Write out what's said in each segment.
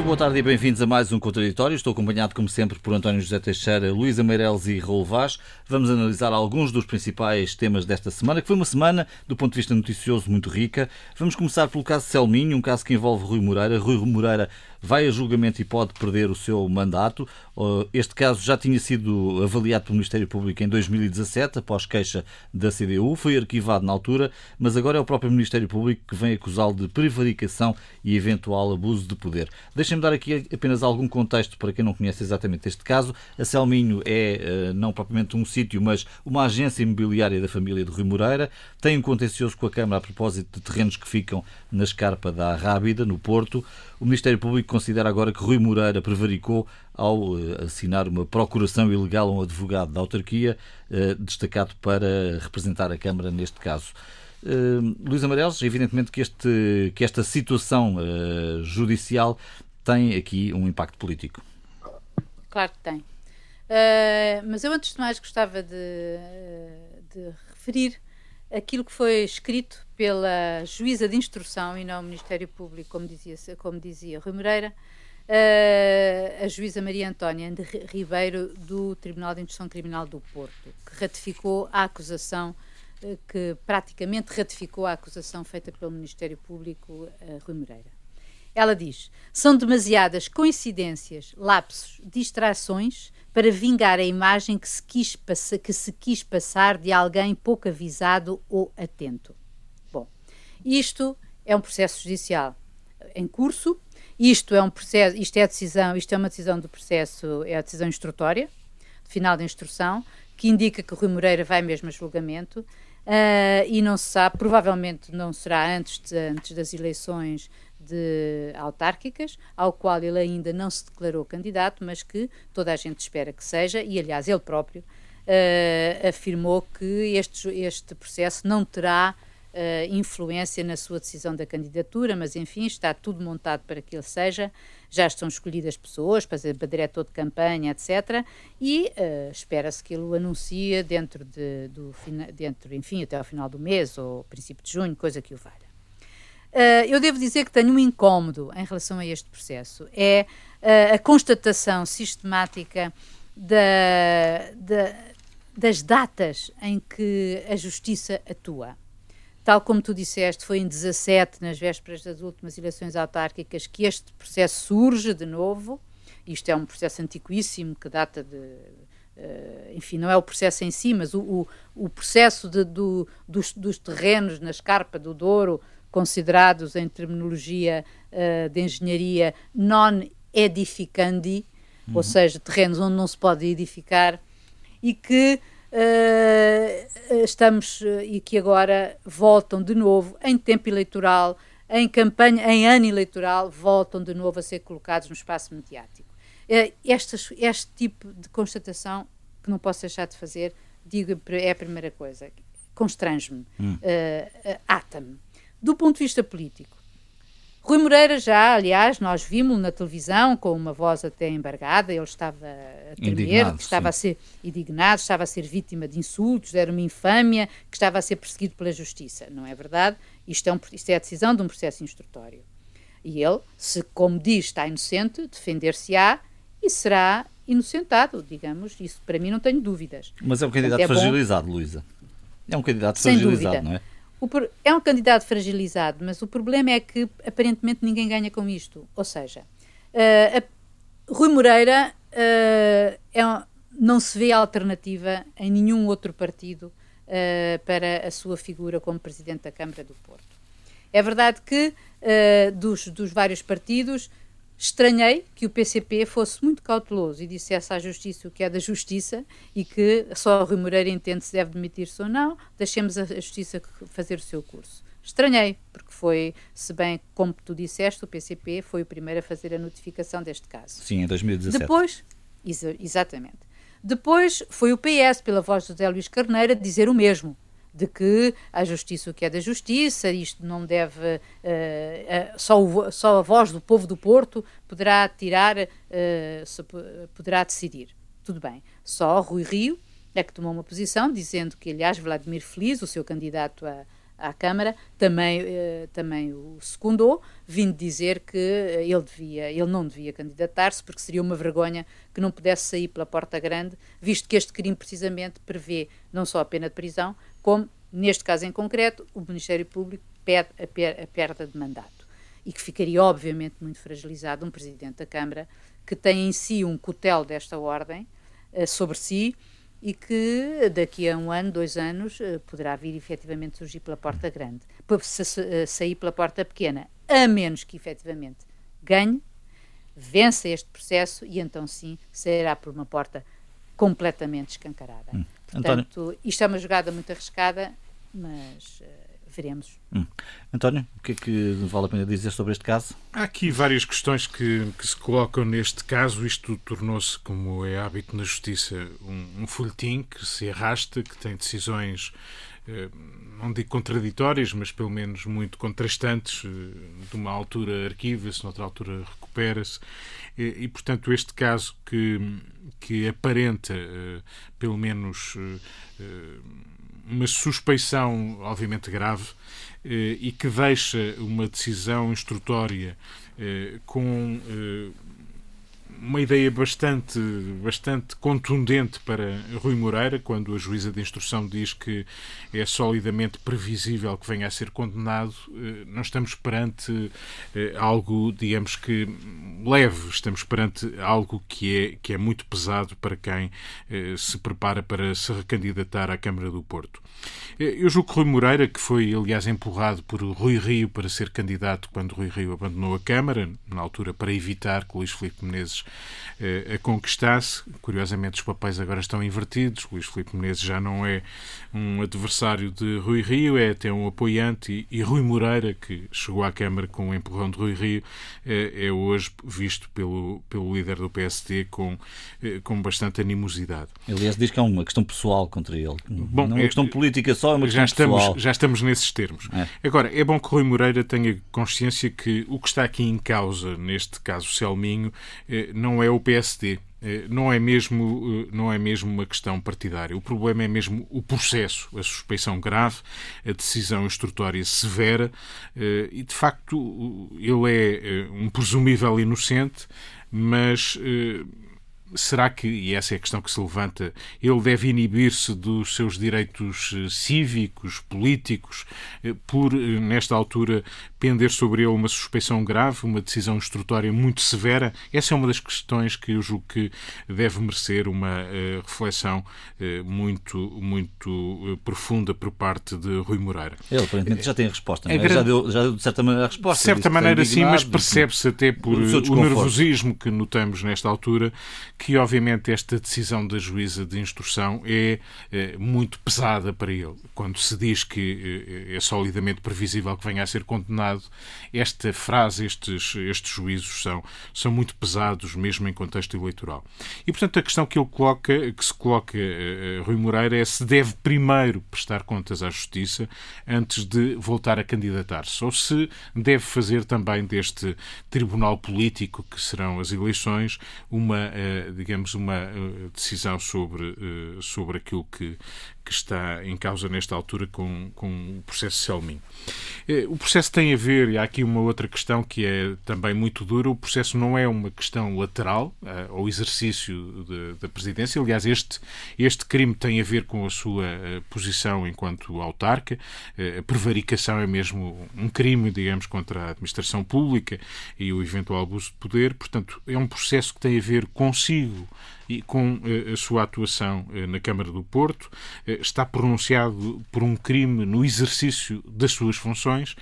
Viva, boa tarde e bem-vindos a mais um Contraditório. Estou acompanhado, como sempre, por António José Teixeira, Luísa Meireles e Raul Vaz. Vamos analisar alguns dos principais temas desta semana, que foi uma semana, do ponto de vista noticioso, muito rica. Vamos começar pelo caso Selminho, um caso que envolve Rui Moreira. Rui Moreira vai a julgamento e pode perder o seu mandato. Este caso já tinha sido avaliado pelo Ministério Público em 2017, após queixa da CDU. Foi arquivado na altura, mas agora é o próprio Ministério Público que vem acusá-lo de prevaricação e eventual abuso de poder. Deixem-me dar aqui apenas algum contexto para quem não conhece exatamente este caso. A Selminho é eh, não propriamente um sítio, mas uma agência imobiliária da família de Rui Moreira. Tem um contencioso com a Câmara a propósito de terrenos que ficam na escarpa da Rábida, no Porto. O Ministério Público considera agora que Rui Moreira prevaricou ao eh, assinar uma procuração ilegal a um advogado da autarquia, eh, destacado para representar a Câmara neste caso. Uh, Luís Amarelos, evidentemente que, este, que esta situação judicial tem aqui um impacto político. Claro que tem. Uh, mas eu, antes de mais, gostava de, de, referir aquilo que foi escrito pela juíza de instrução e não o Ministério Público, como dizia, como dizia Rui Moreira, a juíza Maria Antónia Ribeiro, do Tribunal de Instrução Criminal do Porto, que ratificou a acusação que praticamente ratificou a acusação feita pelo Ministério Público a Rui Moreira. Ela diz: são demasiadas coincidências, lapsos, distrações para vingar a imagem que se, quis que se quis passar de alguém pouco avisado ou atento. Bom, isto é um processo judicial em curso. Isto é um processo, isto é decisão, isto é uma decisão do processo, é a decisão instrutória, final da instrução, que indica que Rui Moreira vai mesmo a julgamento Uh, e não se sabe, provavelmente não será antes, de, antes das eleições de autárquicas, ao qual ele ainda não se declarou candidato, mas que toda a gente espera que seja, e aliás ele próprio uh, afirmou que este, este processo não terá uh, influência na sua decisão da candidatura, mas enfim, está tudo montado para que ele seja. Já estão escolhidas pessoas para, para diretor de campanha, etc. E uh, espera-se que ele o anuncie dentro, de, do, dentro, enfim, até ao final do mês ou princípio de junho, coisa que o valha. Uh, eu devo dizer que tenho um incómodo em relação a este processo. É uh, a constatação sistemática da, da, das datas em que a justiça atua. Tal como tu disseste, foi em 17, nas vésperas das últimas eleições autárquicas, que este processo surge de novo. Isto é um processo antiquíssimo que data de. Uh, enfim, não é o processo em si, mas o, o, o processo de, do, dos, dos, terrenos na escarpa do Douro, considerados em terminologia uh, de engenharia non-edificandi, uhum. ou seja, terrenos onde não se pode edificar, e que uh, estamos uh, e que agora voltam de novo em tempo eleitoral, em campanha, em ano eleitoral, voltam de novo a ser colocados no espaço mediático. Uh, este, este tipo de constatação que não posso deixar de fazer, digo, é a primeira coisa, constrange-me, hum. ata-me. Do ponto de vista político, Rui Moreira já, aliás, nós vimos-lo na televisão com uma voz até embargada, ele estava a tremer, estava sim. a ser indignado, estava a ser vítima de insultos, era uma infâmia, que estava a ser perseguido pela justiça. Não é verdade? Isto é, um, isto é a decisão de um processo instrutório. E ele, se, como diz, está inocente, defender-se-á e será inocentado, digamos. Isso para mim não tenho dúvidas. Mas é um candidato é fragilizado, Luísa. É um candidato Sem fragilizado, dúvida. não é? É um candidato fragilizado, mas o problema é que aparentemente ninguém ganha com isto. Ou seja, uh, Rui Moreira uh, é um, não se vê alternativa em nenhum outro partido uh, para a sua figura como presidente da Câmara do Porto. É verdade que dos, dos vários partidos Estranhei que o PCP fosse muito cauteloso e dissesse à Justiça o que é da Justiça e que só o Rui Moreira entende se deve demitir-se ou não, deixemos a Justiça fazer o seu curso. Estranhei, porque foi, se bem como tu disseste, o PCP foi o primeiro a fazer a notificação deste caso. Sim, em 2017. Depois, exa exatamente. Depois foi o PS, pela voz do José Luís Carneiro, dizer o mesmo de que a justiça o que é da justiça, isto não deve, uh, uh, só, o, só a voz do povo do Porto poderá tirar, uh, poderá decidir. Tudo bem. Só Rui Rio é que tomou uma posição dizendo que, aliás, Vladimir Feliz, o seu candidato a, à Câmara, também, também o secundou, vindo dizer que ele, devia, ele não devia candidatar-se porque seria uma vergonha que não pudesse sair pela porta grande, visto que este crime precisamente prevê não só a pena de prisão, como, neste caso em concreto, o Ministério Público pede a, per a perda de mandato. E que ficaria, obviamente, muito fragilizado um Presidente da Câmara que tem em si um cutel desta ordem uh, sobre si e que daqui a um ano, dois anos, uh, poderá vir efetivamente surgir pela porta grande, sair pela porta pequena, a menos que efetivamente ganhe, vença este processo e então sim sairá por uma porta completamente escancarada. Hum. Portanto, António. isto é uma jogada muito arriscada, mas veremos. Hum. António, o que é que vale a pena dizer sobre este caso? Há aqui várias questões que, que se colocam neste caso. Isto tornou-se, como é hábito na Justiça, um, um folhetim que se arrasta, que tem decisões eh, não digo contraditórias, mas pelo menos muito contrastantes. Eh, de uma altura arquiva-se, noutra altura recupera-se. E, portanto, este caso que, que aparenta, eh, pelo menos uma suspeição, obviamente grave, eh, e que deixa uma decisão instrutória eh, com eh, uma ideia bastante, bastante contundente para Rui Moreira, quando a juíza de instrução diz que é solidamente previsível que venha a ser condenado. Eh, não estamos perante eh, algo, digamos que leve, estamos perante algo que é, que é muito pesado para quem eh, se prepara para se recandidatar à Câmara do Porto. Eu julgo que Rui Moreira, que foi, aliás, empurrado por Rui Rio para ser candidato quando Rui Rio abandonou a Câmara, na altura para evitar que Luís Filipe Menezes a conquistasse. Curiosamente, os papéis agora estão invertidos. Luís Filipe Menezes já não é um adversário de Rui Rio, é até um apoiante. E, e Rui Moreira, que chegou à Câmara com o um empurrão de Rui Rio, é, é, hoje visto pelo, pelo líder do PSD com, eh, com bastante animosidade. Aliás, diz que é uma questão pessoal contra ele. Bom, não é uma questão política só, é uma questão já estamos, pessoal. Já estamos nesses termos. É. Agora, é bom que Rui Moreira tenha consciência que o que está aqui em causa, neste caso Selminho, não é o PSD. Eh, não é, mesmo, eh, não é mesmo uma questão partidária. O problema é mesmo o processo, a suspeição grave, a decisão instrutória severa eh, e, de facto, ele é um presumível inocente, mas será que, e essa é a questão que se levanta, ele deve inibir-se dos seus direitos eh, cívicos, políticos, eh, por, eh, nesta altura, pender sobre ele uma suspeição grave, uma decisão instrutória muito severa? Essa é uma das questões que eu julgo que deve merecer uma uh, reflexão uh, muito, muito uh, profunda por parte de Rui Moreira. Ele, aparentemente, já tem a resposta, é? grande... já, deu, já deu, de certa maneira, a resposta. De certa maneira, sim, mas percebe-se até por o nervosismo que notamos nesta altura que, obviamente, esta decisão da juíza de instrução é, é muito pesada para ele. Quando se diz que é, é solidamente previsível que venha a ser condenado, esta frase, estes, estes juízos são, são muito pesados, mesmo em contexto eleitoral. E, portanto, a questão que ele coloca, que se coloca uh, Rui Moreira é se deve primeiro prestar contas à Justiça antes de voltar a candidatar-se, ou se deve fazer também deste tribunal político que serão as eleições uma digamos, uma eh, decisão sobre, eh, sobre aquilo que, que está em causa nesta altura com, com o processo Selmin. Eh, o processo tem a ver, e há aqui uma outra questão que é também muito dura, o processo não é uma questão lateral ao exercício da presidência, aliás, este, este crime tem a ver com a sua posição enquanto autarca, a prevaricação é mesmo um crime, digamos, contra a administração pública e o eventual abuso de poder, portanto, é um processo que tem a ver consigo e com eh, a sua atuação eh, na Câmara do Porto, eh, está pronunciado por um crime no exercício das suas funções,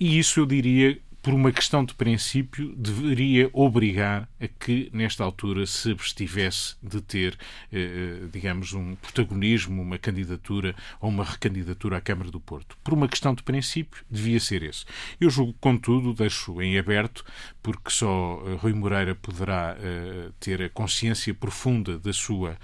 e isso eu diria por uma questão de princípio, deveria obrigar a que, nesta altura, se abstivesse de ter, eh, eh, digamos, um protagonismo, uma candidatura ou uma recandidatura à Câmara do Porto. Por uma questão de princípio, devia ser esse. Eu julgo, contudo, deixo em aberto, porque só eh, Rui Moreira poderá ter a consciência profunda da sua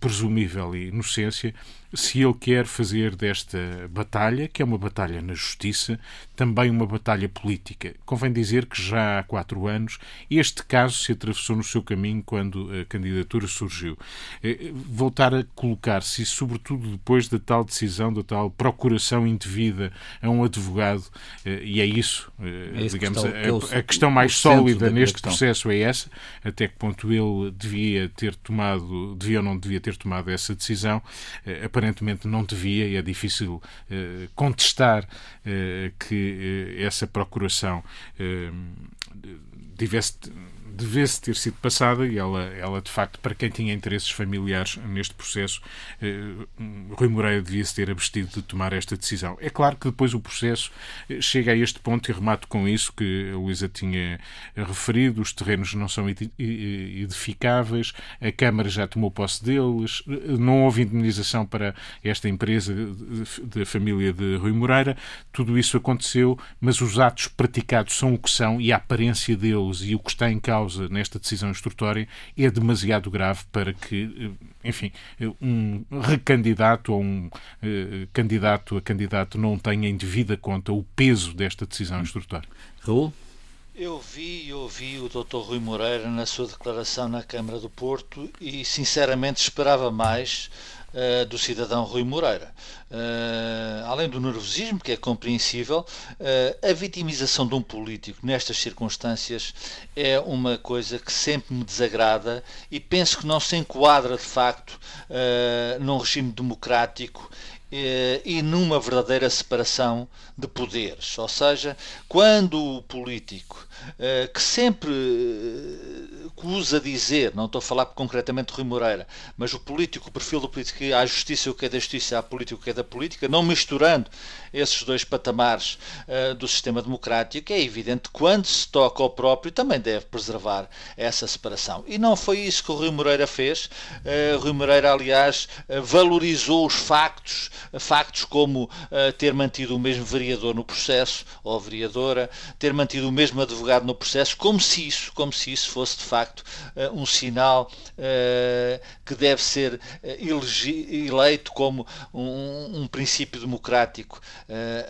presumível inocência, se ele quer fazer desta batalha, que é uma batalha na justiça, também uma batalha política. Convém dizer que já há quatro anos este caso se atravessou no seu caminho quando a candidatura surgiu. Eh, voltar a colocar-se, sobretudo depois da tal decisão, da tal procuração indevida a um advogado, eh, e é isso, é isso digamos, que está, a, a, questão mais sólida neste processo é essa, até que ponto ele devia ter tomado, devia ou não devia ter tomado essa decisão, aparentemente não devia, e é difícil eh, contestar eh, que eh, essa procuração tivesse devesse ter sido passada e ela, ela de facto, para quem tinha interesses familiares neste processo, eh, Rui Moreira devia-se ter abstido de tomar esta decisão. É claro que depois o processo eh, chega a este ponto e remato com isso que a Luísa tinha referido, os terrenos não são edificáveis, a Câmara já tomou posse deles, não houve indemnização para esta empresa da família de Rui Moreira, tudo isso aconteceu, mas os atos praticados são o que são e a aparência deles e o que está em causa causa nesta decisão instrutória é demasiado grave para que, eh, enfim, um recandidato ou um uh, candidato a candidato não tenha em devida conta o peso desta decisão instrutória. Raul? Eu vi e ouvi o Dr. Rui Moreira na sua declaração na Câmara do Porto e, sinceramente, esperava mais uh, do cidadão Rui Moreira. Uh, além do nervosismo, que é compreensível, uh, a vitimização de um político nestas circunstâncias é uma coisa que sempre me desagrada e penso que não se enquadra de facto num regime democrático e numa verdadeira separação de poderes. Ou seja, quando o político, que sempre usa dizer, não estou a falar concretamente de Rui Moreira, mas o político, o perfil do político, que há justiça o que é da justiça, há político o que é da política, não misturando esses dois patamares uh, do sistema democrático, é evidente que quando se toca ao próprio também deve preservar essa separação. E não foi isso que o Rui Moreira fez. Rui Moreira, aliás, valorizou os factos, factos como ter mantido o mesmo vereador no processo, ou vereadora, ter mantido o mesmo advogado no processo, como se isso, como se isso fosse de facto um sinal que deve ser eleito como um, um princípio democrático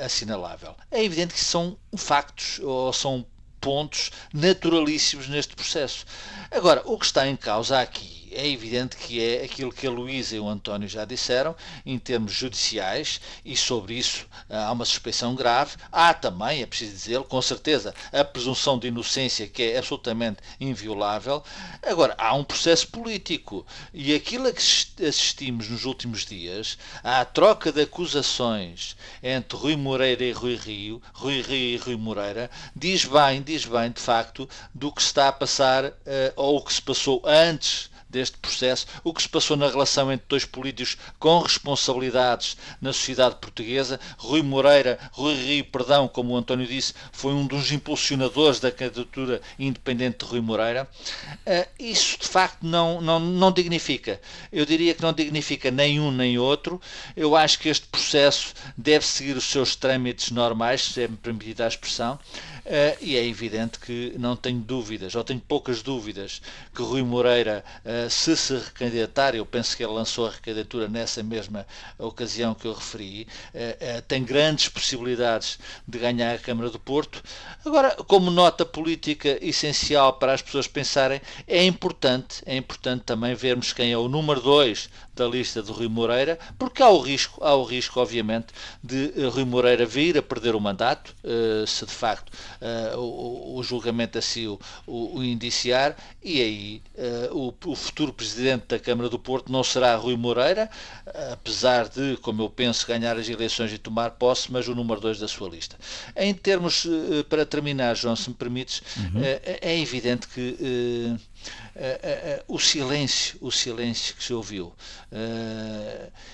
assinalável. É evidente que são factos ou são pontos naturalíssimos neste processo. Agora, o que está em causa aqui é evidente que é aquilo que a Luísa e o António já disseram, em termos judiciais, e sobre isso ah, há uma suspeição grave. Há também, é preciso dizer, com certeza, a presunção de inocência, que é absolutamente inviolável. Agora, há um processo político, e aquilo a que assistimos nos últimos dias, à troca de acusações entre Rui Moreira e Rui Rio, Rui Rio e Rui Moreira, diz bem, diz bem, de facto, do que está a passar, ah, ou o que se passou antes deste processo, o que se passou na relação entre dois políticos com responsabilidades na sociedade portuguesa. Rui Moreira, Rui Rio, perdão, como o António disse, foi um dos impulsionadores da candidatura independente de Rui Moreira. Uh, isso de facto não, não, não dignifica. Eu diria que não dignifica nem um nem outro. Eu acho que este processo deve seguir os seus trâmites normais, se é permitida a expressão. Uh, e é evidente que não tenho dúvidas, ou tenho poucas dúvidas, que Rui Moreira, uh, se se recandidatar, eu penso que ele lançou a recandidatura nessa mesma ocasião que eu referi, uh, tem grandes possibilidades de ganhar a Câmara do Porto. Agora, como nota política essencial para as pessoas pensarem, é importante, é importante também vermos quem é o número 2 da lista de Rui Moreira, porque há o risco, há o risco, obviamente, de Rui Moreira vir a perder o mandato, se de facto uh, o, o, julgamento assim o, o, o, indiciar, e aí uh, o, futuro presidente da Câmara do Porto não será Rui Moreira, apesar de, como eu penso, ganhar as eleições e tomar posse, mas o número 2 da sua lista. Em termos, para terminar, João, se me permites, uhum. é evidente que o silêncio, o silêncio que se ouviu.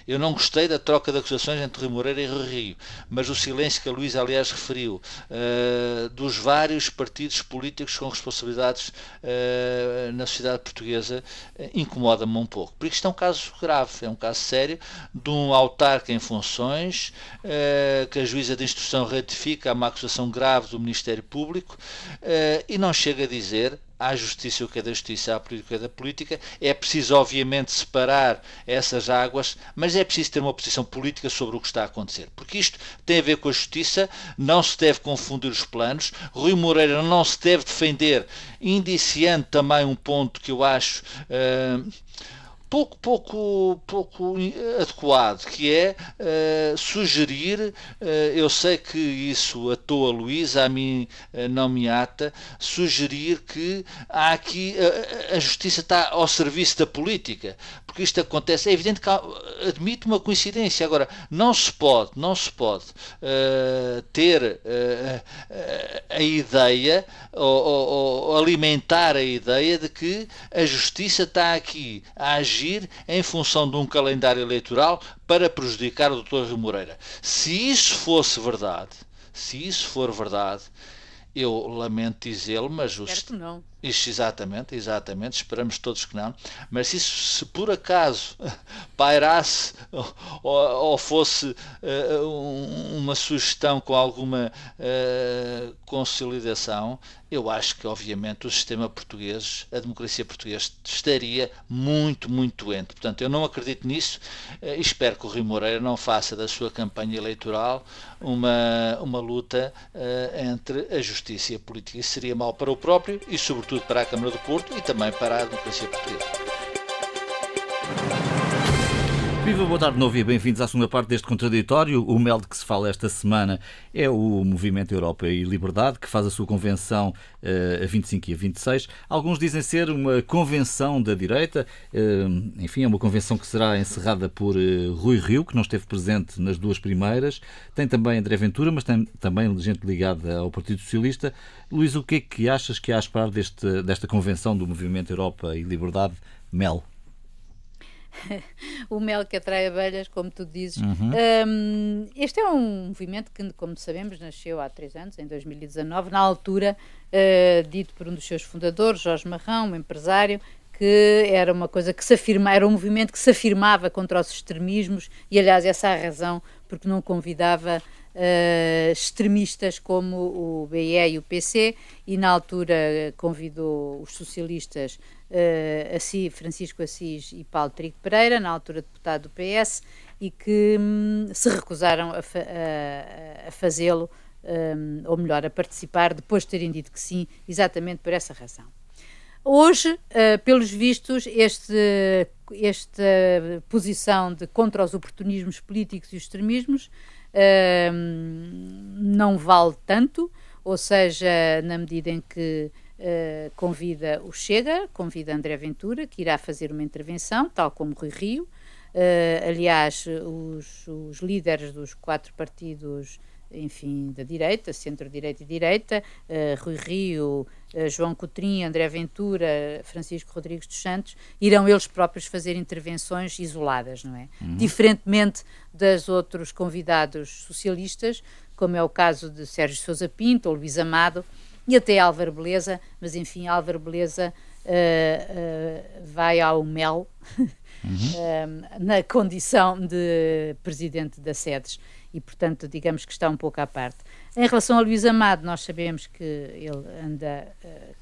eu não gostei da troca de acusações entre Rui Moreira e Rui Rio, mas o silêncio que a Luísa, aliás, referiu, dos vários partidos políticos com responsabilidades na sociedade portuguesa, incomoda-me um pouco. Porque isto é um caso grave, é um caso sério de um autarca em funções, que a juíza de instrução ratifica uma acusação grave do Ministério Público e não chega a dizer à justiça o que é da justiça, à política o que é da política. É preciso, obviamente, separar essas águas, mas é preciso ter uma posição política sobre o que está a acontecer. Porque isto tem a ver com a justiça, não se deve confundir os planos. Rui Moreira não se deve defender, indiciando também um ponto que eu acho. Uh, pouco, pouco, pouco adequado, que é uh, sugerir, uh, eu sei que isso a toa Luísa, a mim uh, não me ata, sugerir que há aqui a justiça está ao serviço da política, porque isto acontece, é evidente que há, admite uma coincidência. Agora, não se pode, não se pode ter a ideia ou, ou, ou alimentar a ideia de que a justiça está aqui a agir agir em função de um calendário eleitoral para prejudicar o Dr. Rio Moreira. Se isso fosse verdade, se isso for verdade, eu lamento dizê-lo, mas o. Isso, exatamente, exatamente, esperamos todos que não. Mas se se por acaso pairasse ou, ou fosse uh, uma sugestão com alguma uh, consolidação, eu acho que, obviamente, o sistema português, a democracia portuguesa, estaria muito, muito doente. Portanto, eu não acredito nisso e espero que o Rio Moreira não faça da sua campanha eleitoral uma, uma luta uh, entre a justiça e a política. Isso seria mal para o próprio e, sobretudo, para a Câmara do Porto e também para a democracia portuguesa. Viva, boa tarde de novo e bem-vindos à segunda parte deste contraditório. O MEL de que se fala esta semana é o Movimento Europa e Liberdade, que faz a sua convenção uh, a 25 e a 26. Alguns dizem ser uma convenção da direita, uh, enfim, é uma convenção que será encerrada por uh, Rui Rio, que não esteve presente nas duas primeiras. Tem também André Ventura, mas tem também gente ligada ao Partido Socialista. Luís, o que é que achas que há a esperar deste, desta convenção do Movimento Europa e Liberdade, MEL? o mel que atrai abelhas, como tu dizes. Uhum. Um, este é um movimento que, como sabemos, nasceu há três anos, em 2019, na altura uh, dito por um dos seus fundadores, Jorge Marrão, um empresário, que era uma coisa que se afirma, era um movimento que se afirmava contra os extremismos e, aliás, essa é a razão porque não convidava uh, extremistas como o BE e o PC e na altura convidou os socialistas uh, Assis, Francisco Assis e Paulo Trigo Pereira, na altura deputado do PS, e que um, se recusaram a, fa a, a fazê-lo, um, ou melhor, a participar, depois de terem dito que sim, exatamente por essa razão. Hoje, uh, pelos vistos, este, esta posição de contra os oportunismos políticos e os extremismos uh, não vale tanto, ou seja, na medida em que uh, convida o Chega, convida André Ventura, que irá fazer uma intervenção, tal como Rui Rio. Uh, aliás, os, os, líderes dos quatro partidos, enfim, da direita, centro-direita e direita, uh, Rui Rio, João Coutrinho, André Ventura, Francisco Rodrigues dos Santos, irão eles próprios fazer intervenções isoladas, não é? Uhum. Diferentemente dos outros convidados socialistas, como é o caso de Sérgio Sousa Pinto ou Luís Amado, e até Álvaro Beleza, mas enfim, Álvaro Beleza uh, uh, vai ao MEL uhum. na condição de presidente da SEDES e, portanto, digamos que está um pouco à parte. Em relação a Luís Amado, nós sabemos que ele anda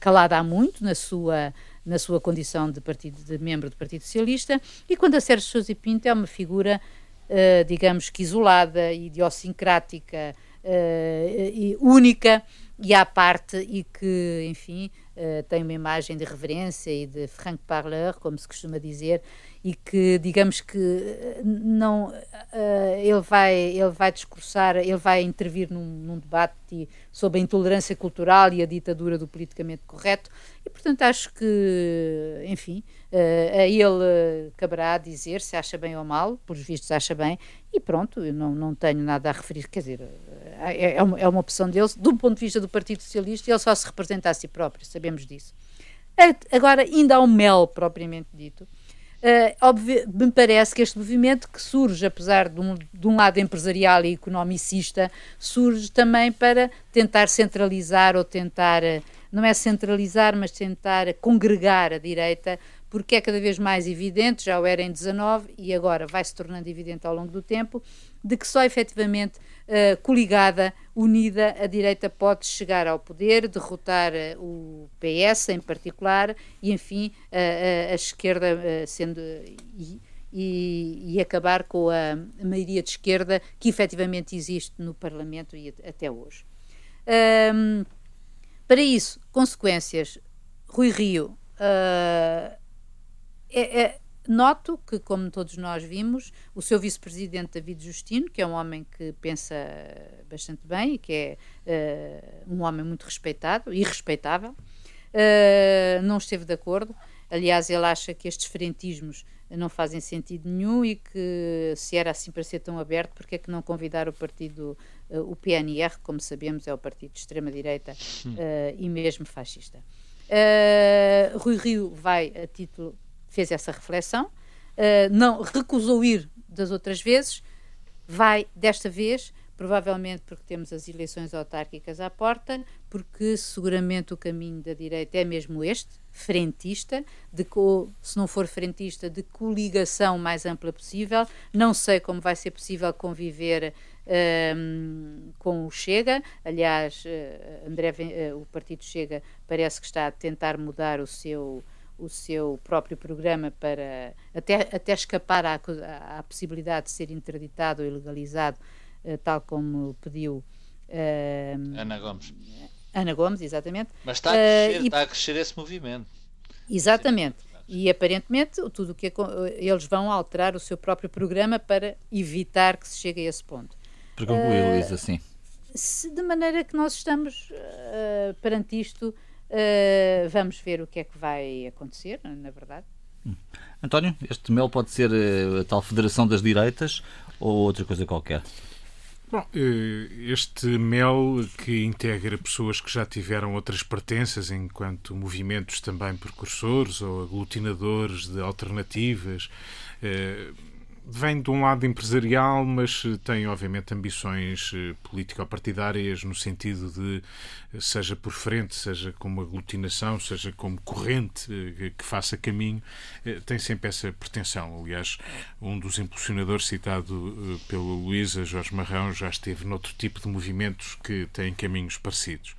calado há muito na sua, na sua condição de, partido, de membro do Partido Socialista e quando a Sérgio Sousa Pinto é uma figura, uh, digamos que isolada, idiosincrática uh, e única, e à parte e que, enfim, uh, tem uma imagem de reverência e de franc parleur, como se costuma dizer, e que, digamos que eh, não, uh, ele vai ele vai discursar, ele vai intervir num, num, debate sobre a intolerância cultural e a ditadura do politicamente correto, e portanto acho que, enfim, Uh, a ele caberá dizer se acha bem ou mal, por vistos acha bem, e pronto, eu não, não tenho nada a referir, quer dizer, é, é, uma, é uma opção dele, do ponto de vista do Partido Socialista, ele só se representa a si próprio, sabemos disso. Agora, ainda um mel propriamente dito. Óbvio, me parece que este movimento que surge, apesar de um, de um lado empresarial e economicista, surge também para tentar centralizar ou tentar, não é centralizar, mas tentar congregar a direita porque é cada vez mais evidente, já o era em 19 e agora vai se tornando evidente ao longo do tempo, de que só efetivamente uh, coligada, unida, a direita pode chegar ao poder, derrotar uh, o PS em particular e, enfim, uh, a esquerda sendo. E, e, e, acabar com a, maioria de esquerda que efetivamente existe no Parlamento e até hoje. Um, para isso, consequências. Rui Rio. Uh, é, é, noto que, como todos nós vimos, o seu vice-presidente David Justino, que é um homem que pensa bastante bem e que é uh, um homem muito respeitado e respeitável, uh, não esteve de acordo. Aliás, ele acha que estes frentismos não fazem sentido nenhum e que se era assim para ser tão aberto, porque é que não convidar o partido, uh, o PNR, como sabemos é o partido de extrema-direita e mesmo fascista. Rui Rio vai a título, fez essa reflexão, não recusou ir das outras vezes, vai desta vez provavelmente porque temos as eleições autárquicas à porta, porque seguramente o caminho da direita é mesmo este, frentista, de co, se não for frentista, de coligação mais ampla possível. Não sei como vai ser possível conviver um, com o Chega. Aliás, uh, André, uh, o Partido Chega parece que está a tentar mudar o seu o seu próprio programa para até, até escapar à, à possibilidade de ser interditado ou ilegalizado eh, tal como pediu uh, Ana Gomes. Ana Gomes, exatamente. Mas está a crescer, uh, e, está a crescer esse movimento. Exatamente. E aparentemente tudo o que eles vão alterar o seu próprio programa para evitar que se chegue a esse ponto. Pergunto uh, Luís assim. Se, de maneira que nós estamos uh, perante isto, uh, vamos ver o que é que vai acontecer, na verdade. Hum. António, este MEL pode ser a tal Federação das Direitas ou outra coisa qualquer? Bom, eh, este MEL que integra pessoas que já tiveram outras pertenças enquanto movimentos também precursores ou aglutinadores de alternativas, eh, vem de um lado empresarial, mas tem, obviamente, ambições eh, político-partidárias no sentido de, eh, seja por frente, seja como aglutinação, seja como corrente eh, que faça caminho, tem sempre essa pretensão. Aliás, um dos impulsionadores citado pela Luísa, Jorge Marrão, já esteve noutro tipo de movimentos que têm caminhos parecidos.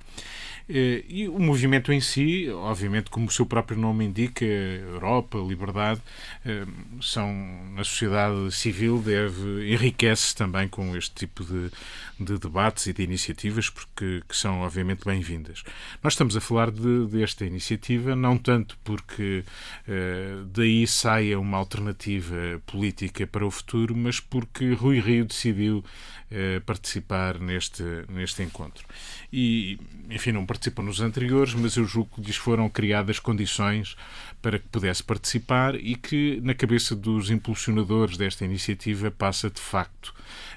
Eh, e o movimento em si, obviamente, como o seu próprio nome indica, Europa, liberdade, eh, são na sociedade civil deve enriquece também com este tipo de, de debates e de iniciativas, porque que são obviamente bem-vindas. Nós estamos a falar de, desta iniciativa não tanto porque uh, daí saia uma alternativa política para o futuro, mas porque Rui Rio decidiu participar neste, neste encontro. E, enfim, não participou nos anteriores, mas eu julgo que lhes foram criadas condições para que pudesse participar e que, na cabeça dos impulsionadores desta iniciativa, passa de facto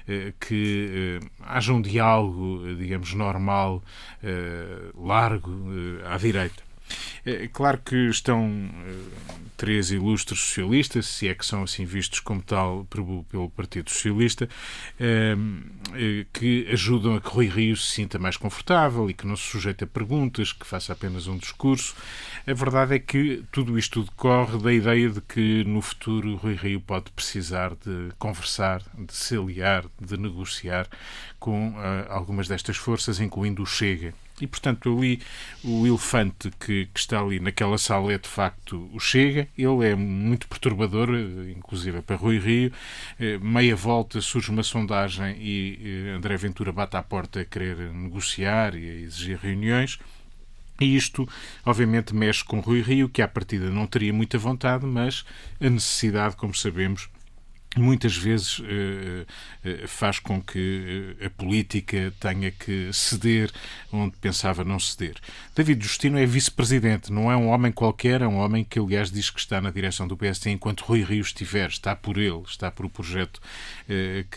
eh, que eh, haja um diálogo, digamos, normal, eh, largo, à direita. É claro que estão uh, três ilustres socialistas, se é que são assim vistos como tal pelo Partido Socialista, uh, que ajudam a que Rui Rio se sinta mais confortável e que não se sujeite a perguntas, que faça apenas um discurso. A verdade é que tudo isto decorre da ideia de que no futuro Rui Rio pode precisar de conversar, de se aliar, de negociar com uh, algumas destas forças, incluindo o Chega e, portanto, ali o elefante que, que, está ali naquela sala é, de facto, o Chega. Ele é muito perturbador, inclusive para Rui Rio. Eh, meia volta surge uma sondagem e eh, André Ventura bate à porta a querer negociar e a exigir reuniões. E isto, obviamente, mexe com Rui Rio, que à partida não teria muita vontade, mas a necessidade, como sabemos, muitas vezes uh, faz com que a política tenha que ceder onde pensava não ceder. David Justino é vice-presidente, não é um homem qualquer, é um homem que, aliás, diz que está na direção do PSD enquanto Rui Rio estiver, está por ele, está por o projeto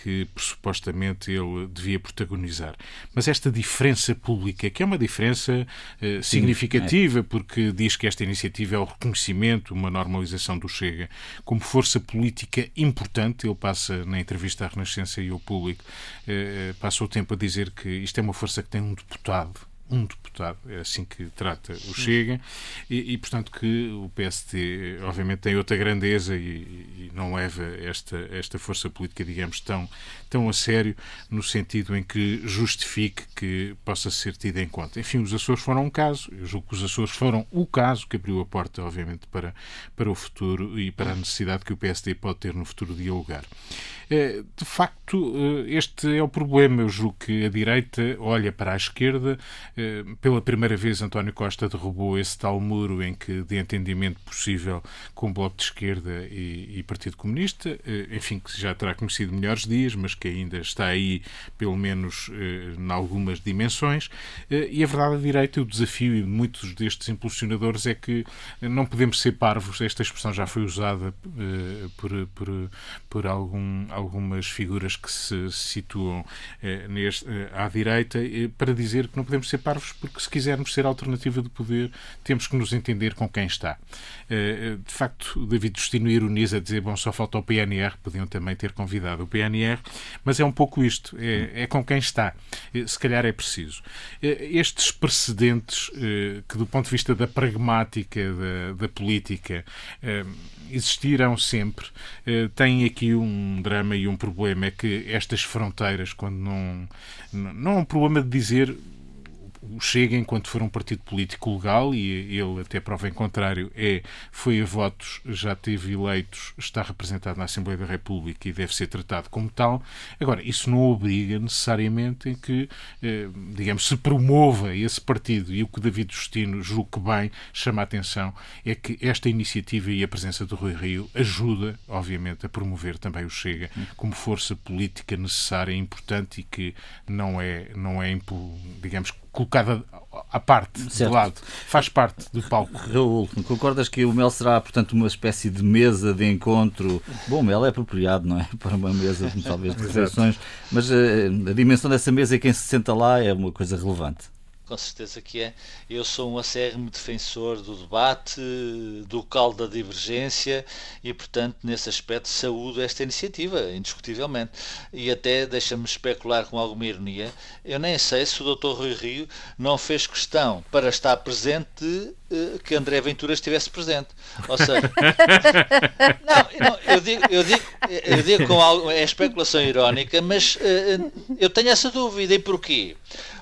que supostamente ele devia protagonizar. Mas esta diferença pública, que é uma diferença significativa, é. porque diz que esta iniciativa é o reconhecimento, uma normalização do Chega, como força política importante Ele passa, na entrevista à Renascença e ao público, eh, eh, passa o tempo a dizer que isto é uma força que tem um deputado um deputado, é assim que trata o Chega, e, e portanto que o PST, obviamente, tem outra grandeza e, e, não leva esta, esta força política, digamos, tão, tão a sério, no sentido em que justifique que possa ser tida em conta. Enfim, os Açores foram um caso, eu julgo que os Açores foram o caso que abriu a porta, obviamente, para, para o futuro e para a necessidade que o PSD pode ter no futuro dialogar. Eh, de facto, eh, este é o problema. Eu julgo que a direita olha para a esquerda. Eh, pela primeira vez, António Costa derrubou esse tal muro em que de entendimento possível com o Bloco de Esquerda e, e Partido Comunista. Enfim, que já terá conhecido melhores dias, mas que ainda está aí, pelo menos, em algumas dimensões. E a verdade, a direita, o desafio de muitos destes impulsionadores é que não podemos ser parvos. Esta expressão já foi usada por, por, por algum algumas figuras que se situam eh, neste, eh, à direita eh, para dizer que não podemos ser parvos porque se quisermos ser alternativa de poder temos que nos entender com quem está. De facto, David Justino ironiza dizer, bom, só falta o PNR, podiam também ter convidado o PNR, mas é um pouco isto, é, é com quem está. Se calhar é preciso. Estes precedentes que do ponto de vista da pragmática da, da política existiram sempre, têm aqui um drama e um problema é que estas fronteiras, quando não. Não é um problema de dizer o Chega, enquanto for um partido político legal, e ele, até prova em contrário, é, foi a votos, já teve eleitos, está representado na Assembleia da República e deve ser tratado como tal. Agora, isso não obriga necessariamente em que, eh, digamos, se promova esse partido. E o que David Justino julga que bem chama a atenção é que esta iniciativa e a presença do Rui Rio ajuda, obviamente, a promover também o Chega como força política necessária importante e que não é, não é digamos, colocada à parte, certo. do lado, faz parte do palco. Raul, concordas que o Mel será, portanto, uma espécie de mesa de encontro? Bom, o Mel é apropriado, não é? Para uma mesa, talvez, de reflexões, mas a, eh, a dimensão dessa mesa e quem se senta lá é uma coisa relevante com certeza que é. Eu sou um acérrimo defensor do debate, do caldo da divergência e, portanto, nesse aspecto, saúdo esta iniciativa, indiscutivelmente. E até, deixa-me especular com alguma ironia, eu nem sei se o Dr. Rui Rio não fez questão para estar presente eh, que André Ventura estivesse presente. Ou seja, não, não, eu, digo, eu, digo, eu digo com algo, é especulação irónica, mas uh, eu tenho essa dúvida. E porquê?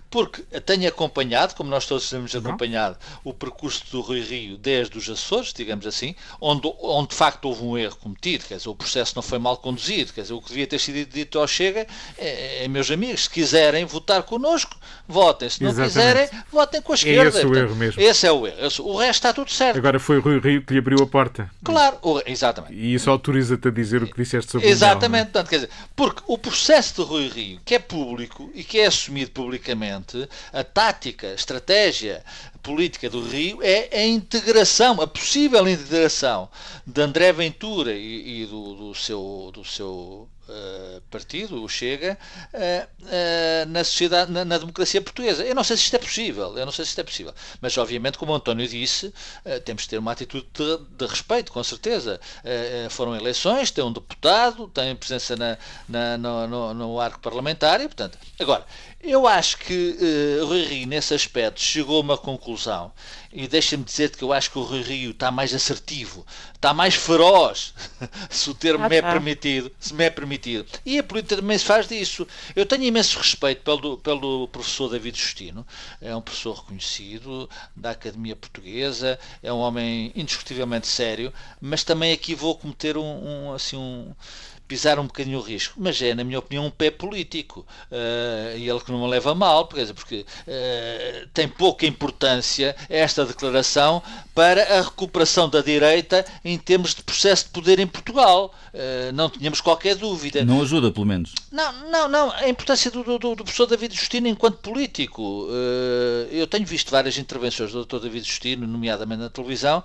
Porque tenho acompanhado, como nós todos temos acompanhado, o percurso do Rui Rio desde os Açores, digamos assim, onde, onde de facto houve um erro cometido, quer dizer, o processo não foi mal conduzido, quer dizer, o que devia ter sido dito ao Chega é, é meus amigos, se quiserem votar connosco, votem, se não Exatamente. quiserem, votem com a esquerda. É esse o erro mesmo. Esse é o erro. O resto está tudo certo. Agora foi o Rui Rio que lhe abriu a porta. Claro, o, exatamente. E isso autoriza-te a dizer o que disseste sobre Exatamente, o Exatamente, portanto, quer dizer, porque o processo de Rui Rio, que é público e que é assumido publicamente, a tática, a estratégia política do Rio é a integração, a possível integração de André Ventura e, e do, do, seu, do seu uh, partido, o Chega, uh, uh, na sociedade, na, na, democracia portuguesa. Eu não sei se isto é possível, eu não sei se isto é possível. Mas, obviamente, como o António disse, temos de ter uma atitude de, de respeito, com certeza. foram eleições, tem um deputado, tem presença na, na no, no, no, arco parlamentar e, portanto. Agora, eu acho que uh, Rui Rio, nesse aspecto, chegou a uma conclusão e deixa-me dizer que eu acho que o Rui Rio está mais assertivo, está mais feroz, se o termo ah, me é tá. permitido, se me é permitido. E a política também se faz disso. Eu tenho imenso respeito pelo, pelo professor David Justino, é um professor reconhecido da Academia Portuguesa, é um homem indiscutivelmente sério, mas também aqui vou cometer um, um assim um pisar um bocadinho o risco, mas é, na minha opinião, um pé político. Uh, e ele que não me leva mal, porque, porque uh, tem pouca importância esta declaração para a recuperação da direita em termos de processo de poder em Portugal. Uh, não tínhamos qualquer dúvida. Não ajuda, pelo menos. Não, não, não. A importância do, do, do professor David Justino enquanto político. eu tenho visto várias intervenções do Dr. David Justino, nomeadamente na televisão,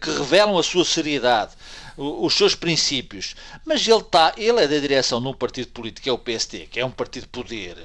que revelam a sua seriedade os seus princípios, mas ele está, ele é da direção de um partido político que é o PSD, que é um partido de poder,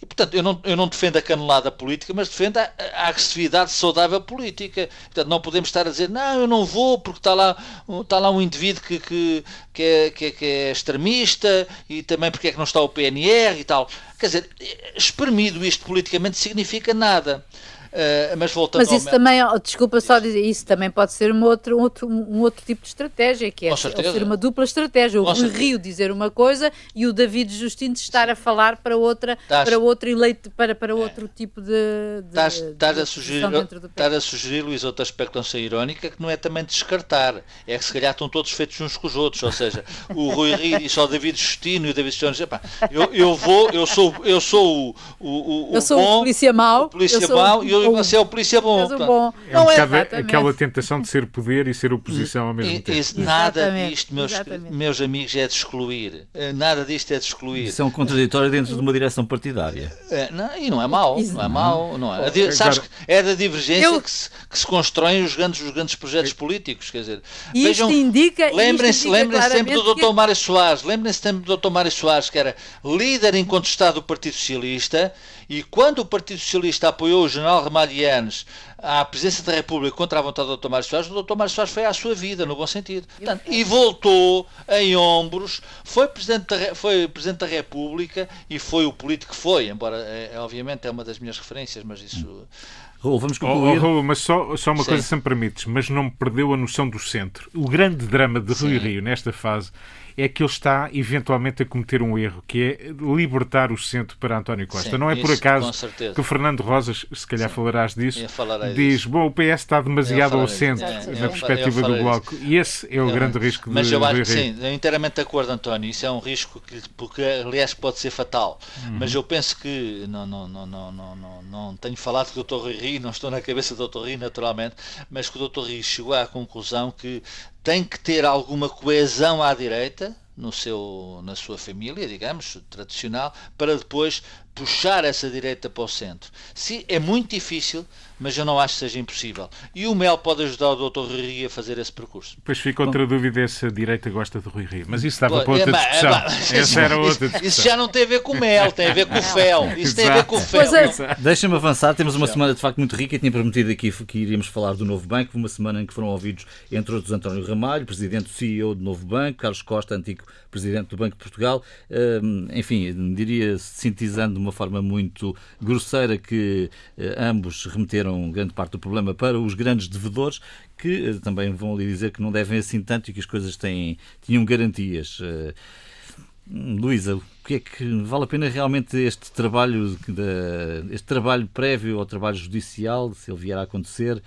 e portanto eu não, eu não defendo a canelada política, mas defendo a, a agressividade saudável política. Portanto, não podemos estar a dizer, não, eu não vou porque está lá, está lá um indivíduo que, que, que é, que é, que é extremista e também porque é que não está o PNR e tal. Quer dizer, espremido isto politicamente significa nada. Uh, mas voltando Mas isso também, desculpa só dizer, isso também pode ser um outro, um outro, um outro tipo de estratégia, que é ser uma dupla estratégia. O Rui Rio dizer uma coisa e o David Justino estar a falar para outra, para outro eleito, para, para é. outro é. tipo de. de estás, a sugerir, estás a sugerir, Luís, outra aspecto irónica que não é também descartar. É que se calhar estão todos feitos uns com os outros. Ou seja, o Rui Rio diz ao David Justino e o David Justino diz: eu, eu vou, eu sou, eu sou o, o, o, eu sou bom, o polícia mau. O polícia mau e eu você é o polícia bom. bom. É não um é aquela tentação de ser poder e ser oposição ao mesmo tempo. nada exatamente, disto, meus, meus amigos, é de excluir. Eh, nada disto é de excluir. Isso é um contraditório dentro de uma direção partidária. É, não, e não é mau. Não é mau. Não é. Sabes que é da divergência eu... que, se, que se constroem os grandes, os grandes projetos políticos. Quer dizer, vejam, indica, lembrem-se lembrem sempre do Dr. Que... Mário Soares. Lembrem-se sempre do Dr. Mário Soares, que era líder incontestado do Partido Socialista e quando o Partido Socialista apoiou o general Ramalhianes à presidência da República contra a vontade do Dr. Mário Soares, o Dr. Mário Soares foi à sua vida, no bom sentido. Portanto, e voltou em ombros, foi presidente, da, foi presidente da República e foi o político que foi, embora, é, é obviamente, é uma das minhas referências, mas isso. Raul, vamos concluir. Oh, oh, mas só, só uma Sim. coisa, se me permites, mas não perdeu a noção do centro. O grande drama de Rui Rio nesta fase é que ele está eventualmente a cometer um erro, que é libertar o centro para António Costa. Sim, não é por acaso que o Fernando Rosas, se calhar Sim, falarás disso, diz: disso. bom, o PS está demasiado ao centro é, na perspectiva do Bloco. Disso. E esse é o grande risco Mas eu acho que sim, eu inteiramente de acordo, António. Isso é um risco que, porque, aliás, pode ser fatal. Uhum. Mas eu penso que não, não, não, não, não, não, não tenho falado com o Dr. Rui não estou na cabeça do Dr. Rui, naturalmente, mas que o Dr. Rui chegou à conclusão que tem que ter alguma coesão à direita no seu, na sua família, digamos, tradicional, para depois puxar essa direita para o centro. Se, é muito difícil, mas eu não acho que seja impossível. E o Mel pode ajudar o Dr. Rui Rio a fazer esse percurso. Pois fica outra Bom, dúvida se a direita gosta de Rui Rio. Mas isso dava para outra é, discussão. É, Essa era outra discussão. Isso já não tem a ver com o Mel, tem a ver com o Fel. Isso tem a ver com o Fel. É. Deixa-me avançar. Temos uma semana de facto muito rica. Eu tinha prometido aqui que iríamos falar do Novo Banco. Uma semana em que foram ouvidos, entre outros, António Ramalho, presidente do CEO do Novo Banco, Carlos Costa, antigo presidente do Banco de Portugal. Enfim, diria, sintetizando de uma forma muito grosseira, que eh, ambos remeteram grande parte do problema para os grandes devedores, que eh, também vão ali dizer que não devem assim tanto e que as coisas têm, tinham garantias. Eh, Luísa, o que é que vale a pena realmente este trabalho, este trabalho prévio ao trabalho judicial, se ele vier a acontecer,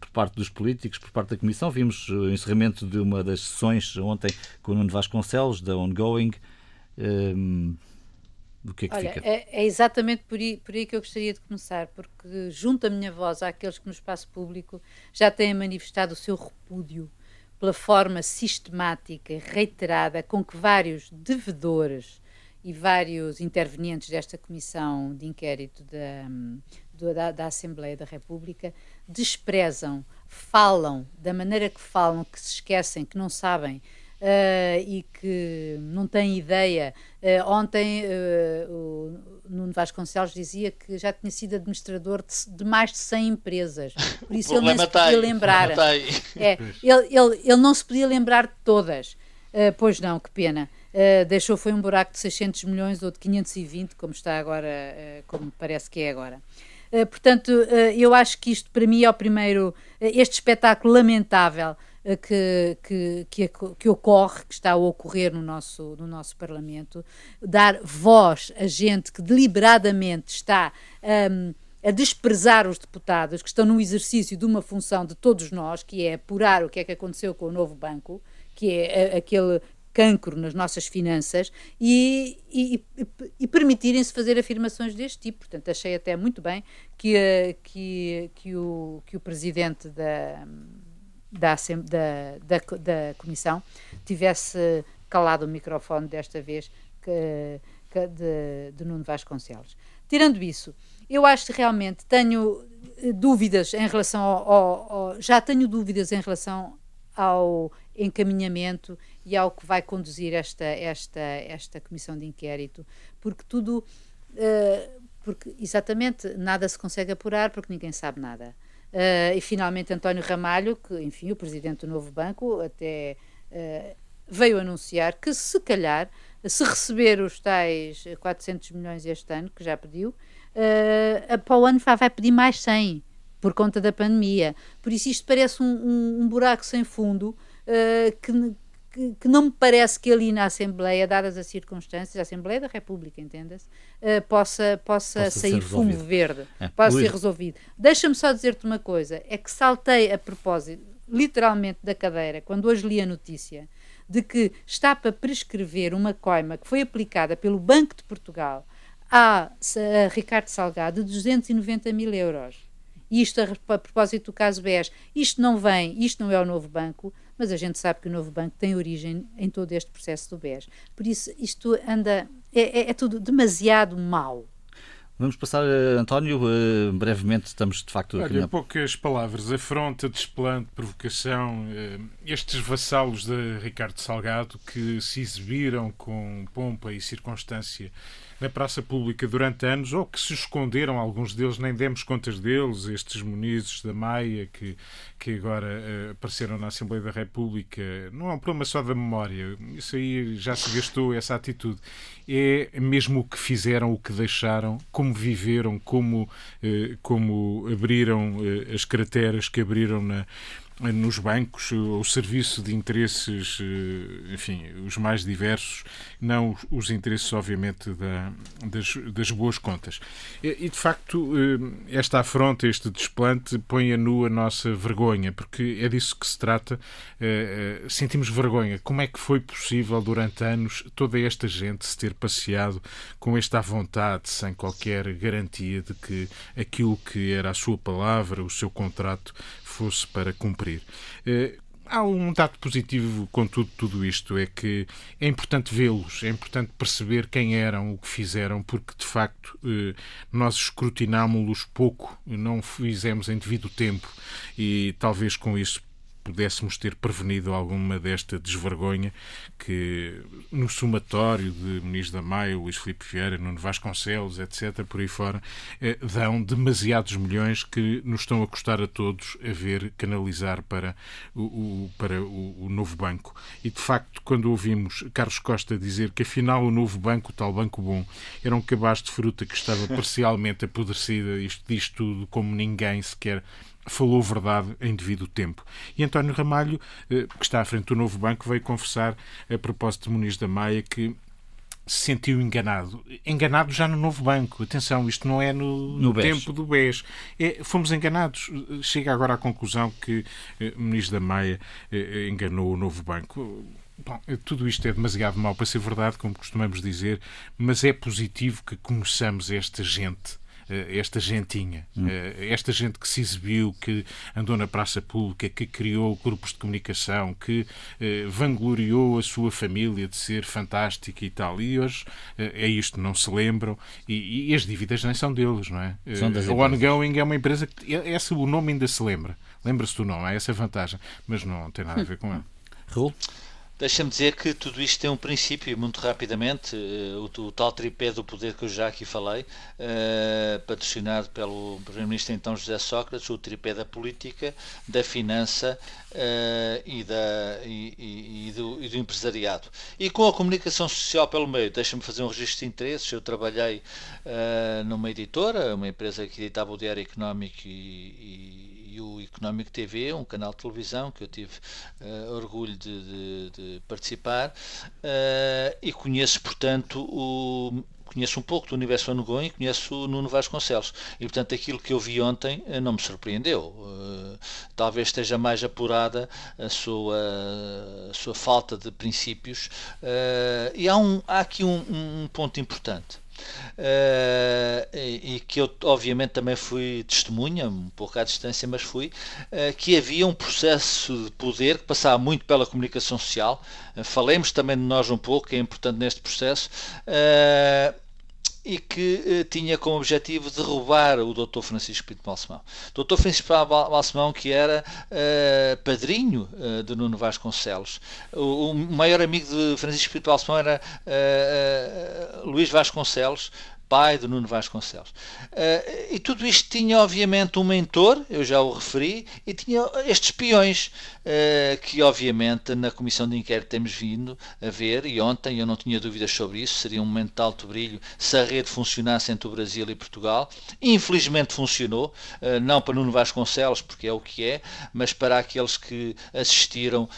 por parte dos políticos, por parte da Comissão? Vimos o encerramento de uma das sessões ontem com o Nuno Vasconcelos, da Ongoing do que é que Olha, fica? É, é exatamente por aí, por aí, que eu gostaria de começar, porque junto a minha voz àqueles que no espaço público já têm manifestado o seu repúdio pela forma sistemática e reiterada com que vários devedores e vários intervenientes desta comissão de inquérito da, da, da Assembleia da República desprezam, falam da maneira que falam, que se esquecem, que não sabem uh, e que não tem ideia. Uh, ontem uh, o Nuno Vasconcelos dizia que já tinha sido administrador de, de mais de 100 empresas, por isso ele não se podia aí, lembrar. É, ele, ele, ele não se podia lembrar de todas. pois não, que pena. Uh, deixou foi um buraco de 600 milhões ou de 520, como está agora, uh, como parece que é agora. Uh, portanto, eu acho que isto para mim é o primeiro, este espetáculo lamentável eh, que, que, que, que, ocorre, que está a ocorrer no nosso, no nosso Parlamento, dar voz a gente que deliberadamente está um, a desprezar os deputados que estão no exercício de uma função de todos nós, que é apurar o que é que aconteceu com o novo banco, que é aquele cancro nas nossas finanças e, e, e permitirem-se fazer afirmações deste tipo. Portanto, achei até muito bem que, eh, que, que, o, que o presidente da da, da, da, Comissão tivesse calado o microfone desta vez que, que de, de Nuno Vasconcelos. Tirando isso, eu acho que realmente tenho eh, dúvidas em relação ao, ao, ao, já tenho dúvidas em relação ao encaminhamento e ao que vai conduzir esta esta esta comissão de inquérito porque tudo uh, porque exatamente nada se consegue apurar porque ninguém sabe nada Uh, e finalmente António Ramalho, que enfim, o presidente do novo banco, até uh, veio anunciar que, se calhar, se receber os tais 400 milhões este ano, que já pediu, uh, para o ano vai pedir mais 100 por conta da pandemia. Por isso isto parece um, um, um buraco sem fundo que, que, que, não me parece que ali na Assembleia, dadas as circunstâncias, a Assembleia da República, entenda-se, uh, possa, possa, possa sair fumo verde, é. possa ser resolvido. Deixa-me só dizer-te uma coisa, é que saltei a propósito, literalmente, da cadeira, quando hoje li a notícia, de que está para prescrever uma coima que foi aplicada pelo Banco de Portugal a, a Ricardo Salgado de 290 mil euros. Isto a, a propósito do caso BES. Isto não vem, isto não é o novo banco, mas a gente sabe que o novo banco tem origem em todo este processo do BES. Por isso, isto anda. É, é, é tudo demasiado mau. Vamos passar, António, uh, brevemente, estamos de facto... Olha, poucas palavras. Afronta, desplante, provocação. Uh, estes vassalos de Ricardo Salgado que se exibiram com pompa e circunstância na praça pública durante anos ou que se esconderam, alguns deles nem demos contas deles, estes Munizes da Maia que, que agora uh, apareceram na Assembleia da República. Não é um problema só da memória, isso aí já se gastou essa atitude. É mesmo o que fizeram, o que deixaram, como viveram, como, uh, como abriram uh, as crateras que abriram na nos bancos o serviço de interesses, eh, enfim, os mais diversos, não os interesses, obviamente, da, das, das, boas contas. E, de facto, eh, esta afronta, este desplante, põe a nu a nossa vergonha, porque é disso que se trata. Eh, sentimos vergonha. Como é que foi possível, durante anos, toda esta gente se ter passeado com esta vontade, sem qualquer garantia de que aquilo que era a sua palavra, o seu contrato, fosse para cumprir. Eh, há um dado positivo com tudo, tudo isto, é que é importante vê-los, é importante perceber quem eram, o que fizeram, porque de facto eh, nós escrutinámos-los pouco, não fizemos em devido tempo e talvez com isso pudéssemos ter prevenido alguma desta desvergonha que no somatório de Muniz da Maia, Luís Filipe Vieira, Nuno Vasconcelos, etc., por aí fora, eh, dão demasiados milhões que nos estão a custar a todos a ver canalizar para o, o para o, o, novo banco. E, de facto, quando ouvimos Carlos Costa dizer que, afinal, o novo banco, o tal banco bom, era um cabaz de fruta que estava parcialmente apodrecida, isto diz tudo como ninguém sequer falou verdade em devido tempo. E António Ramalho, eh, que está à frente do novo banco, veio confessar, a propósito de Muniz da Maia, que se sentiu enganado. Enganado já no novo banco. Atenção, isto não é no, no tempo do BES. É, fomos enganados. Chega agora à conclusão que eh, Muniz da Maia eh, enganou o novo banco. Bom, tudo isto é demasiado mau para ser verdade, como costumamos dizer, mas é positivo que conheçamos esta gente esta gentinha, hum. Eh, esta gente que se exibiu, que andou na praça pública, que criou grupos de comunicação, que eh, vangloriou a sua família de ser fantástica e tal. E hoje é isto, não se lembram. E, e as dívidas nem são deles, não é? São das o Ongoing é uma empresa que. Esse, o nome ainda se lembra. Lembra-se do nome, é essa vantagem. Mas não tem nada a ver com ele. Raul? Deixa-me dizer que tudo isto tem um princípio, muito rapidamente, eh, o, o, tal tripé do poder que eu já aqui falei, uh, patrocinado pelo Primeiro-Ministro então José Sócrates, o tripé da política, da finança uh, e, da, e, e, e, do, e, do, empresariado. E com a comunicação social pelo meio, deixa-me fazer um registro de interesses, eu trabalhei uh, numa editora, uma empresa que editava o Diário Económico e o Económico TV, um canal de televisão que eu tive uh, orgulho de, de, de participar uh, e conheço, portanto, o, conheço um pouco do universo Anogon e conheço o Nuno Vasconcelos. E, portanto, aquilo que eu vi ontem eh, não me surpreendeu. Talvez esteja mais apurada a sua, a sua falta de princípios. E há, um, há aqui um, um ponto importante. Uh, e, e, que eu obviamente também fui testemunha, um pouco à distância, mas fui, uh, que havia um processo de poder que passava muito pela comunicação social. Uh, falemos também de nós um pouco, que é importante neste processo e que eh, tinha como objetivo derrubar o Dr. Francisco Pinto Balsemão. Dr. Francisco Balsemão, que era eh, padrinho eh, de Nuno Vasconcelos. O, o, maior amigo de Francisco Pinto Balsemão era Luís Vasconcelos, pai de Nuno Vasconcelos. Uh, e tudo isto tinha, obviamente, um mentor, eu já o referi, e tinha estes peões, uh, que, obviamente, na comissão de inquérito temos vindo a ver, e ontem eu não tinha dúvidas sobre isso, seria um momento de alto brilho se a rede funcionasse entre o Brasil e Portugal. Infelizmente funcionou, uh, não para Nuno Vasconcelos, porque é o que é, mas para aqueles que assistiram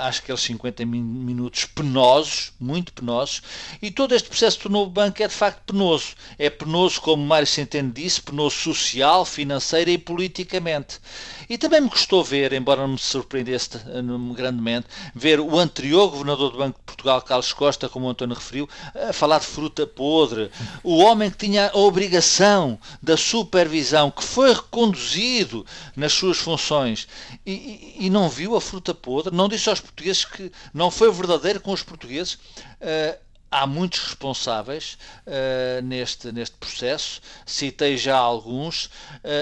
àqueles 50 minutos penosos, muito penosos, e todo este processo do novo banco é de facto penoso. É penoso, como Mário Centeno disse, penoso social, financeira e politicamente. E também me gostou ver, embora não me surpreendesse eh, grandemente, ver o anterior governador do Banco de Portugal, Carlos Costa, como o António referiu, a falar de fruta podre. O homem que tinha a obrigação da supervisão, que foi reconduzido nas suas funções e, e, e não viu a fruta podre, não disse aos portugueses que não foi verdadeiro com os portugueses. Uh, há muitos responsáveis uh, neste, neste processo, citei já alguns, uh,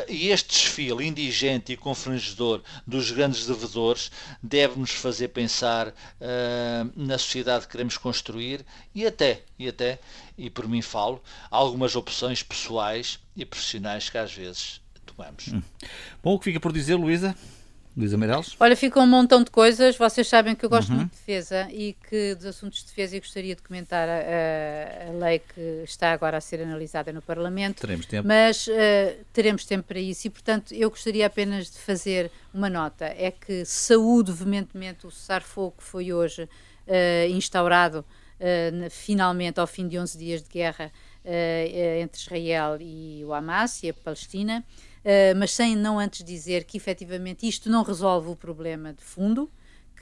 e este desfile indigente e confrangedor dos grandes devedores deve-nos fazer pensar uh, na sociedade que queremos construir e até, e até, e por mim falo, algumas opções pessoais e profissionais que às vezes tomamos. Hum. Bom, o que fica por dizer, Luísa? Luísa Meireles? Olha, ficou um montão de coisas. Vocês sabem que eu gosto uhum. muito de defesa e que dos assuntos de defesa eu gostaria de comentar a, a, lei que está agora a ser analisada no Parlamento. Teremos tempo. Mas uh, teremos tempo para isso e, portanto, eu gostaria apenas de fazer uma nota. É que saúdo veementemente o cessar-fogo que foi hoje uh, instaurado uh, finalmente ao fim de 11 dias de guerra entre Israel e o Hamas e a Palestina. Uh, mas sem não antes dizer que efetivamente isto não resolve o problema de fundo,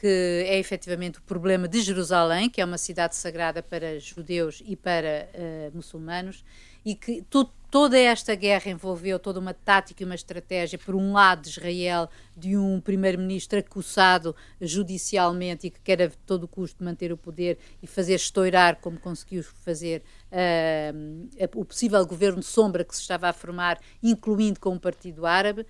que é efetivamente o problema de Jerusalém, que é uma cidade sagrada para judeus e para uh, muçulmanos, e que toda esta guerra envolveu toda uma tática e uma estratégia, por um lado, de Israel, de um primeiro-ministro acusado judicialmente e que quer a todo custo manter o poder e fazer estourar, como conseguiu fazer, o possível governo sombra que se estava a formar, incluindo com o Partido Árabe, uh,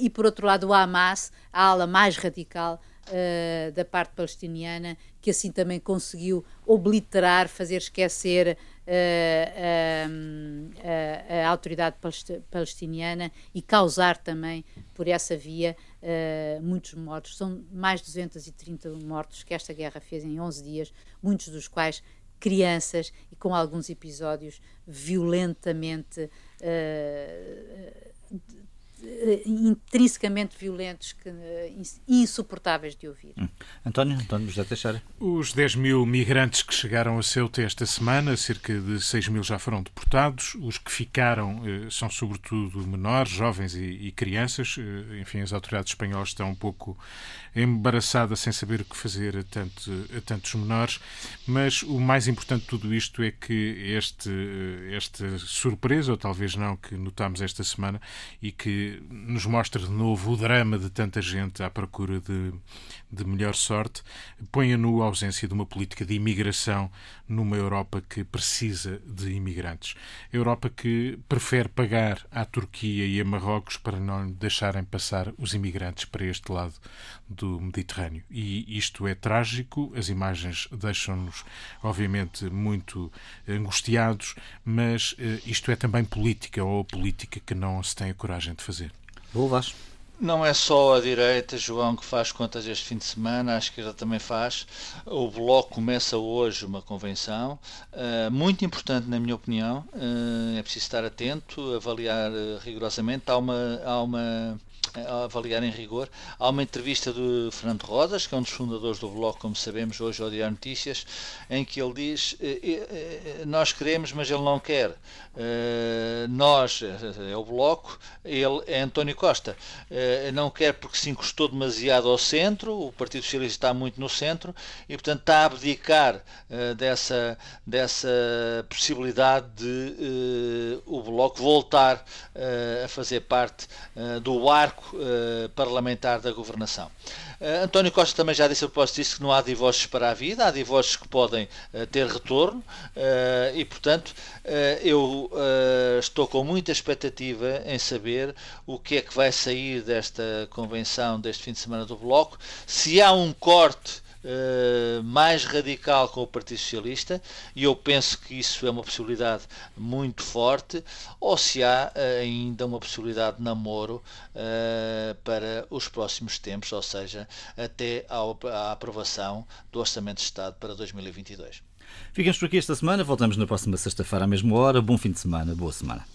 e por outro lado, o Hamas, a ala mais radical. Uh, da parte palestiniana, que assim também conseguiu obliterar, fazer esquecer a, a, autoridade palestiniana e causar também por essa via muitos mortos. São mais de 230 mortos que esta guerra fez em 11 dias, muitos dos quais crianças e com alguns episódios violentamente uh, intrinsecamente violentos, que, eh, insuportáveis de ouvir. Hum. António, António José Teixeira. Os 10 mil migrantes que chegaram a Ceuta esta semana, cerca de 6 mil já foram deportados. Os que ficaram eh, são sobretudo menores, jovens e, e crianças. Enfim, as autoridades espanholas estão um pouco embaraçadas sem saber o que fazer a, tanto, a tantos menores. Mas o mais importante de tudo isto é que este, esta surpresa, ou talvez não, que notamos esta semana e que nos mostra de novo o drama de tanta gente à procura de, de melhor sorte, põe a nu a ausência de uma política de imigração numa Europa que precisa de imigrantes. Europa que prefere pagar à Turquia e a Marrocos para não deixarem passar os imigrantes para este lado do Mediterrâneo. E isto é trágico, as imagens deixam-nos, obviamente, muito angustiados, mas uh, isto é também política, ou política que não se tem a coragem de fazer. Vou, Vasco. Não é só a direita, João, que faz contas este fim de semana, a esquerda também faz. O Bloco começa hoje uma convenção, uh, muito importante, na minha opinião. Uh, é preciso estar atento, avaliar uh, rigorosamente. Há uma, há uma avaliar em rigor. Há uma entrevista do Fernando Rodas, que é um dos fundadores do Bloco, como sabemos hoje ao Diário Notícias, em que ele diz: eh, eh, eh, Nós queremos, mas ele não quer. Nós, é o Bloco, ele é António Costa. Não quer porque se encostou demasiado ao centro, o Partido Socialista está muito no centro e, portanto, está a abdicar dessa, dessa possibilidade de o Bloco voltar a fazer parte do arco arco uh, parlamentar da governação. Uh, António Costa também já disse a propósito disso que não há divórcios para a vida, há divórcios que podem uh, ter retorno e, portanto, eu estou com muita expectativa em saber o que é que vai sair desta convenção deste fim de semana do Bloco, se há um corte uh, mais radical com o Partido Socialista, e eu penso que isso é uma possibilidade muito forte, ou se há uh, ainda uma possibilidade de namoro uh, para os próximos tempos, ou seja, até à aprovação do Orçamento de Estado para 2022. Ficamos por aqui esta semana, voltamos na próxima sexta-feira à mesma hora. Bom fim de semana, boa semana.